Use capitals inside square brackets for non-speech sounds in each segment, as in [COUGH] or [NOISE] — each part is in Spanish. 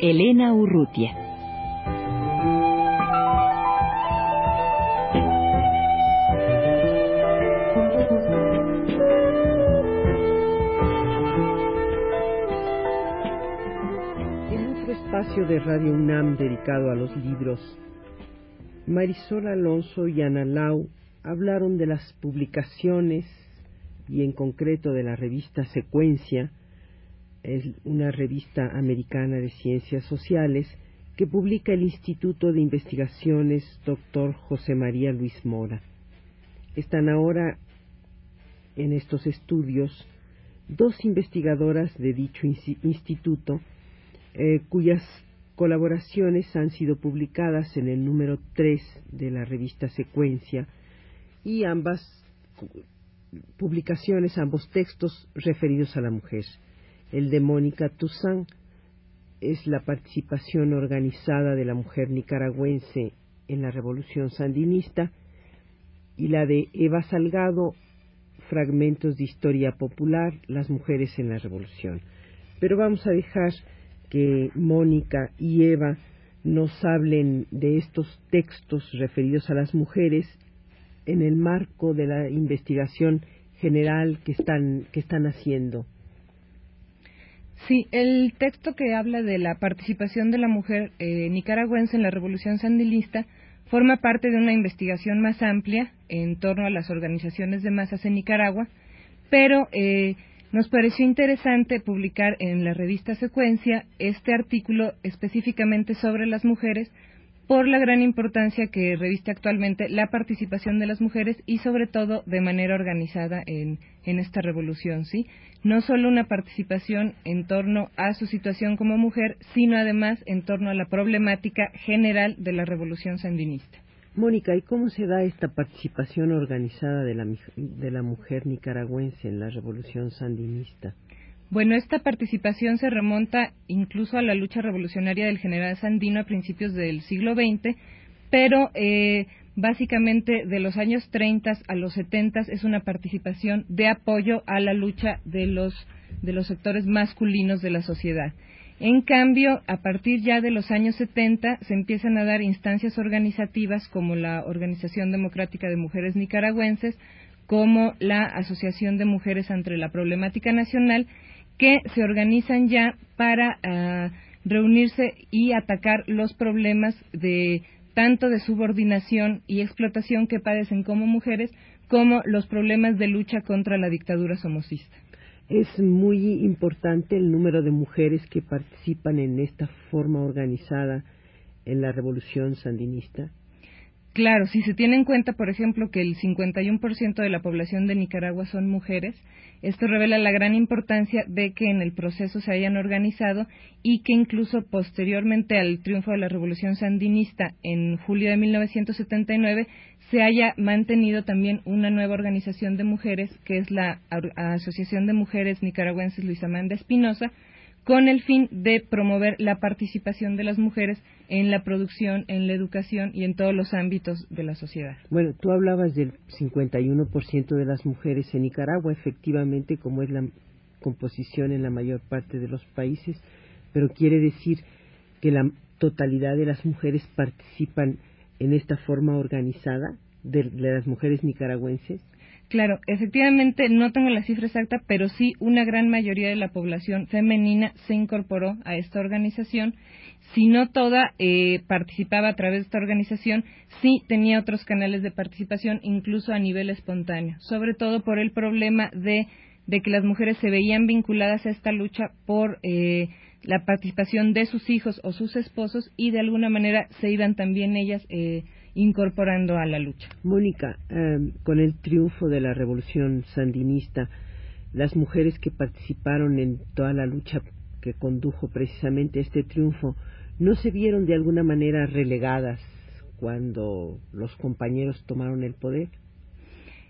Elena Urrutia. En otro espacio de Radio UNAM dedicado a los libros, Marisol Alonso y Ana Lau hablaron de las publicaciones y en concreto de la revista Secuencia, es una revista americana de ciencias sociales que publica el Instituto de Investigaciones Dr. José María Luis Mora. Están ahora en estos estudios dos investigadoras de dicho instituto eh, cuyas colaboraciones han sido publicadas en el número 3 de la revista Secuencia y ambas publicaciones, ambos textos referidos a la mujer. El de Mónica Toussaint es la participación organizada de la mujer nicaragüense en la revolución sandinista y la de Eva Salgado, fragmentos de historia popular, las mujeres en la revolución. Pero vamos a dejar que Mónica y Eva nos hablen de estos textos referidos a las mujeres en el marco de la investigación general que están, que están haciendo. Sí, el texto que habla de la participación de la mujer eh, nicaragüense en la revolución sandinista forma parte de una investigación más amplia en torno a las organizaciones de masas en Nicaragua, pero eh, nos pareció interesante publicar en la revista Secuencia este artículo específicamente sobre las mujeres por la gran importancia que reviste actualmente la participación de las mujeres y sobre todo de manera organizada en, en esta revolución, ¿sí? No solo una participación en torno a su situación como mujer, sino además en torno a la problemática general de la revolución sandinista. Mónica, ¿y cómo se da esta participación organizada de la, de la mujer nicaragüense en la revolución sandinista? Bueno, esta participación se remonta incluso a la lucha revolucionaria del general Sandino a principios del siglo XX, pero eh, básicamente de los años 30 a los 70 es una participación de apoyo a la lucha de los, de los sectores masculinos de la sociedad. En cambio, a partir ya de los años 70 se empiezan a dar instancias organizativas como la Organización Democrática de Mujeres Nicaragüenses, como la Asociación de Mujeres ante la Problemática Nacional, que se organizan ya para ah, reunirse y atacar los problemas de tanto de subordinación y explotación que padecen como mujeres, como los problemas de lucha contra la dictadura somocista es muy importante el número de mujeres que participan en esta forma organizada en la revolución sandinista. Claro, si se tiene en cuenta, por ejemplo, que el 51% de la población de Nicaragua son mujeres, esto revela la gran importancia de que en el proceso se hayan organizado y que incluso posteriormente al triunfo de la revolución sandinista en julio de 1979 se haya mantenido también una nueva organización de mujeres, que es la Asociación de Mujeres Nicaragüenses Luisa Amanda Espinosa, con el fin de promover la participación de las mujeres en la producción, en la educación y en todos los ámbitos de la sociedad. Bueno, tú hablabas del 51% de las mujeres en Nicaragua, efectivamente, como es la composición en la mayor parte de los países, pero quiere decir que la totalidad de las mujeres participan en esta forma organizada de, las mujeres nicaragüenses? Claro, efectivamente no tengo la cifra exacta, pero sí una gran mayoría de la población femenina se incorporó a esta organización. Si no toda eh, participaba a través de esta organización, sí tenía otros canales de participación, incluso a nivel espontáneo, sobre todo por el problema de, de que las mujeres se veían vinculadas a esta lucha por eh, la participación de sus hijos o sus esposos y de alguna manera se iban también ellas eh, incorporando a la lucha. Mónica, em, con el triunfo de la revolución sandinista, las mujeres que participaron en toda la lucha que condujo precisamente este triunfo no se vieron de alguna manera relegadas cuando los compañeros tomaron el poder?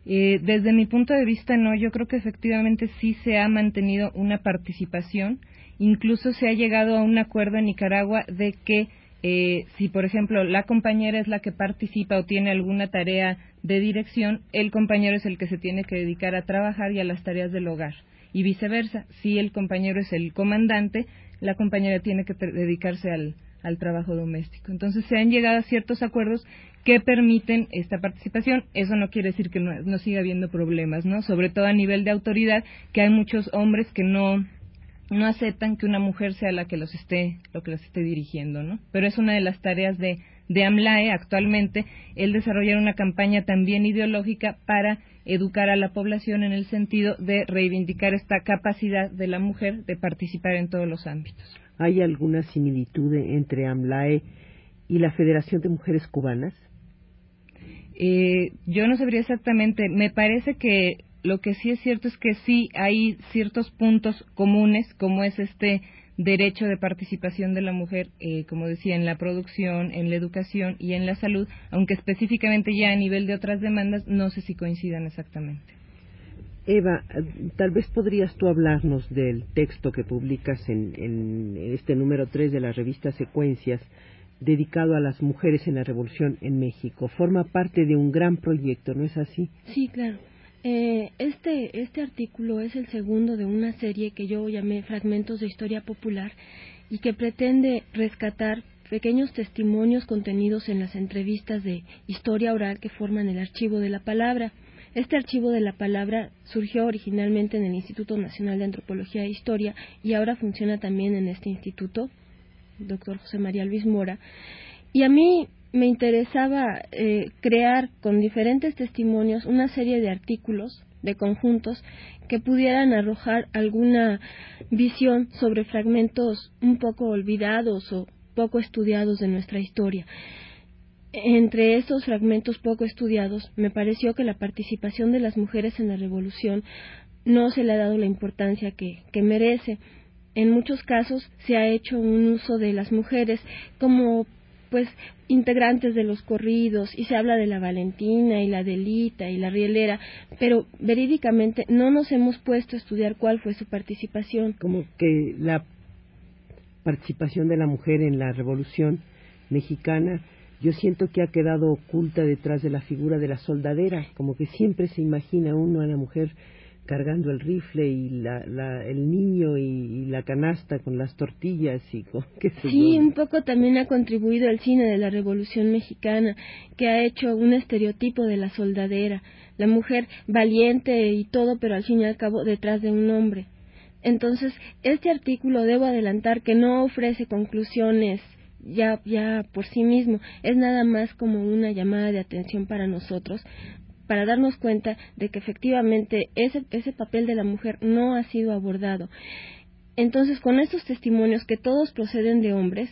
Eh, desde mi punto de vista, no. Yo creo que efectivamente sí se ha mantenido una participación. Incluso se ha llegado a un acuerdo en Nicaragua de que eh, si, por ejemplo, la compañera es la que participa o tiene alguna tarea de dirección, el compañero es el que se tiene que dedicar a trabajar y a las tareas del hogar. Y viceversa, si el compañero es el comandante, la compañera tiene que dedicarse al, al trabajo doméstico. Entonces se han llegado a ciertos acuerdos que permiten esta participación. Eso no quiere decir que no, siga habiendo problemas, ¿no? Sobre todo a nivel de autoridad, que hay muchos hombres que no no aceptan que una mujer sea la que los esté lo que los esté dirigiendo, ¿no? Pero es una de las tareas de de AMLAE actualmente el desarrollar una campaña también ideológica para educar a la población en el sentido de reivindicar esta capacidad de la mujer de participar en todos los ámbitos. ¿Hay alguna similitud entre AMLAE y la Federación de Mujeres Cubanas? Eh, yo no sabría exactamente. Me parece que lo que sí es cierto es que sí hay ciertos puntos comunes, como es este derecho de participación de la mujer, eh, como decía, en la producción, en la educación y en la salud, aunque específicamente ya a nivel de otras demandas no sé si coincidan exactamente. Eva, tal vez podrías tú hablarnos del texto que publicas en, este número 3 de la revista Secuencias, dedicado a las mujeres en la Revolución en México. Forma parte de un gran proyecto, ¿no es así? Sí, claro. Eh, este, este artículo es el segundo de una serie que yo llamé Fragmentos de Historia Popular y que pretende rescatar pequeños testimonios contenidos en las entrevistas de historia oral que forman el archivo de la palabra. Este archivo de la palabra surgió originalmente en el Instituto Nacional de Antropología e Historia y ahora funciona también en este instituto, doctor José María Luis Mora. Y a mí me interesaba eh, crear con diferentes testimonios una serie de artículos, de conjuntos, que pudieran arrojar alguna visión sobre fragmentos un poco olvidados o poco estudiados de nuestra historia. Entre esos fragmentos poco estudiados, me pareció que la participación de las mujeres en la revolución no se le ha dado la importancia que, que merece. En muchos casos se ha hecho un uso de las mujeres como pues integrantes de los corridos y se habla de la Valentina y la Delita y la Rielera, pero verídicamente no nos hemos puesto a estudiar cuál fue su participación. Como que la participación de la mujer en la Revolución Mexicana yo siento que ha quedado oculta detrás de la figura de la soldadera, como que siempre se imagina uno a la mujer cargando el rifle y la, el niño y, la canasta con las tortillas y con [LAUGHS] qué sé Sí, un poco también ha contribuido el cine de la Revolución Mexicana, que ha hecho un estereotipo de la soldadera, la mujer valiente y todo, pero al fin y al cabo detrás de un hombre. Entonces, este artículo debo adelantar que no ofrece conclusiones ya, ya por sí mismo, es nada más como una llamada de atención para nosotros, para darnos cuenta de que efectivamente ese, ese papel de la mujer no ha sido abordado. Entonces, con estos testimonios que todos proceden de hombres,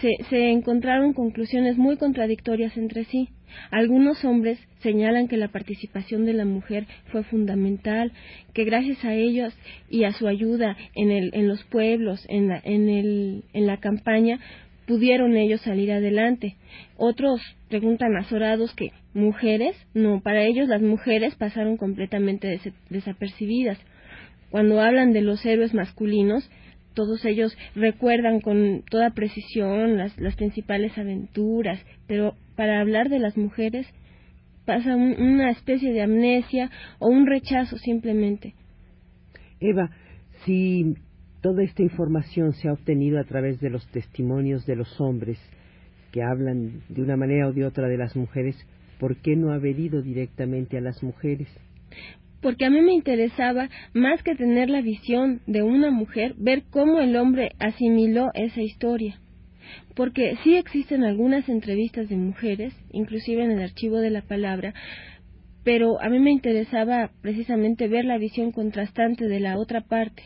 se, se, encontraron conclusiones muy contradictorias entre sí. Algunos hombres señalan que la participación de la mujer fue fundamental, que gracias a ellos y a su ayuda en, el, en los pueblos, en la, en, el, en la campaña, pudieron ellos salir adelante. Otros preguntan azorados que mujeres, no, para ellos las mujeres pasaron completamente desapercibidas. Cuando hablan de los héroes masculinos, todos ellos recuerdan con toda precisión las, las principales aventuras, pero para hablar de las mujeres pasa una especie de amnesia o un rechazo simplemente. Eva, si toda esta información se ha obtenido a través de los testimonios de los hombres que hablan de una manera o de otra de las mujeres, ¿por qué no haber ido directamente a las mujeres? Porque a mí me interesaba, más que tener la visión de una mujer, ver cómo el hombre asimiló esa historia. Porque sí existen algunas entrevistas de mujeres, inclusive en el archivo de la palabra, pero a mí me interesaba precisamente ver la visión contrastante de la otra parte.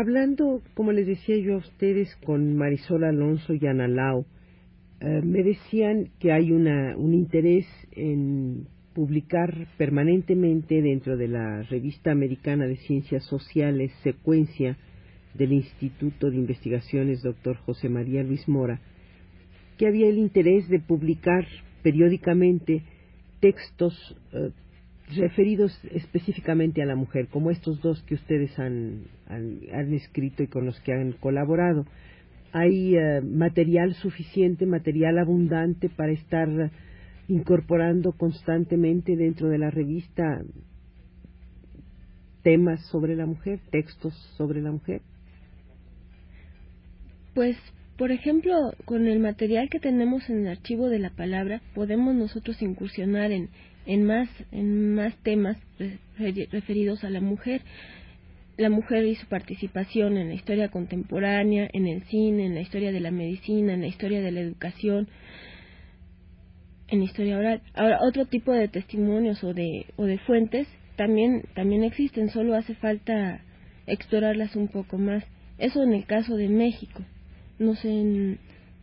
Hablando, como les decía yo a ustedes, con Marisol Alonso y Ana Lau, eh, me decían que hay una, un interés en publicar permanentemente dentro de la revista americana de ciencias sociales Secuencia del Instituto de Investigaciones Dr. José María Luis Mora, que había el interés de publicar periódicamente textos eh, referidos específicamente a la mujer, como estos dos que ustedes han, han, escrito y con los que han colaborado. Hay eh, material suficiente, material abundante para estar incorporando constantemente dentro de la revista temas sobre la mujer, textos sobre la mujer. Pues por ejemplo, con el material que tenemos en el archivo de la palabra, podemos nosotros incursionar en, en, más, en más temas referidos a la mujer. La mujer y su participación en la historia contemporánea, en el cine, en la historia de la medicina, en la historia de la educación, en la historia oral. Ahora, otro tipo de testimonios o de, o de fuentes también, también existen, solo hace falta explorarlas un poco más. Eso en el caso de México no sé, en,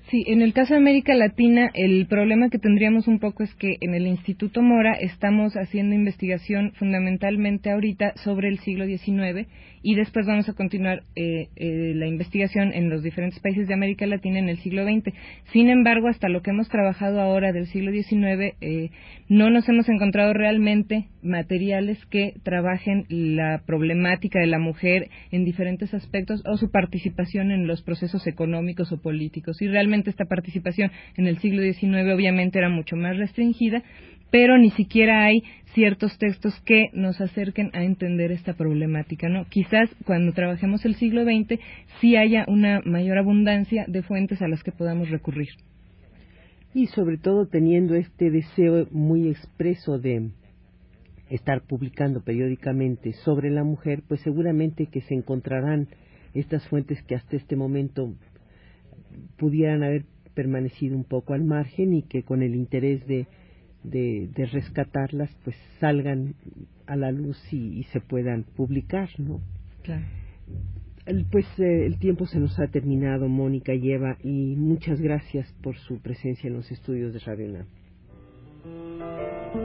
Sí, en el caso de América Latina, el problema que tendríamos un poco es que en el Instituto Mora estamos haciendo investigación fundamentalmente ahorita sobre el siglo XIX y después vamos a continuar eh, eh, la investigación en los diferentes países de América Latina en el siglo XX. Sin embargo, hasta lo que hemos trabajado ahora del siglo XIX, eh, no nos hemos encontrado realmente materiales que trabajen la problemática de la mujer en diferentes aspectos o su participación en los procesos económicos o políticos. Y realmente esta participación en el siglo XIX obviamente era mucho más restringida, pero ni siquiera hay ciertos textos que nos acerquen a entender esta problemática, ¿no? Quizás cuando trabajemos el siglo XX sí haya una mayor abundancia de fuentes a las que podamos recurrir. Y sobre todo teniendo este deseo muy expreso de estar publicando periódicamente sobre la mujer, pues seguramente que se encontrarán estas fuentes que hasta este momento pudieran haber permanecido un poco al margen y que con el interés de, de, rescatarlas pues salgan a la luz y, se puedan publicar, ¿no? Claro. pues eh, el tiempo se nos ha terminado, Mónica y Eva, y muchas gracias por su presencia en los estudios de Radio Foro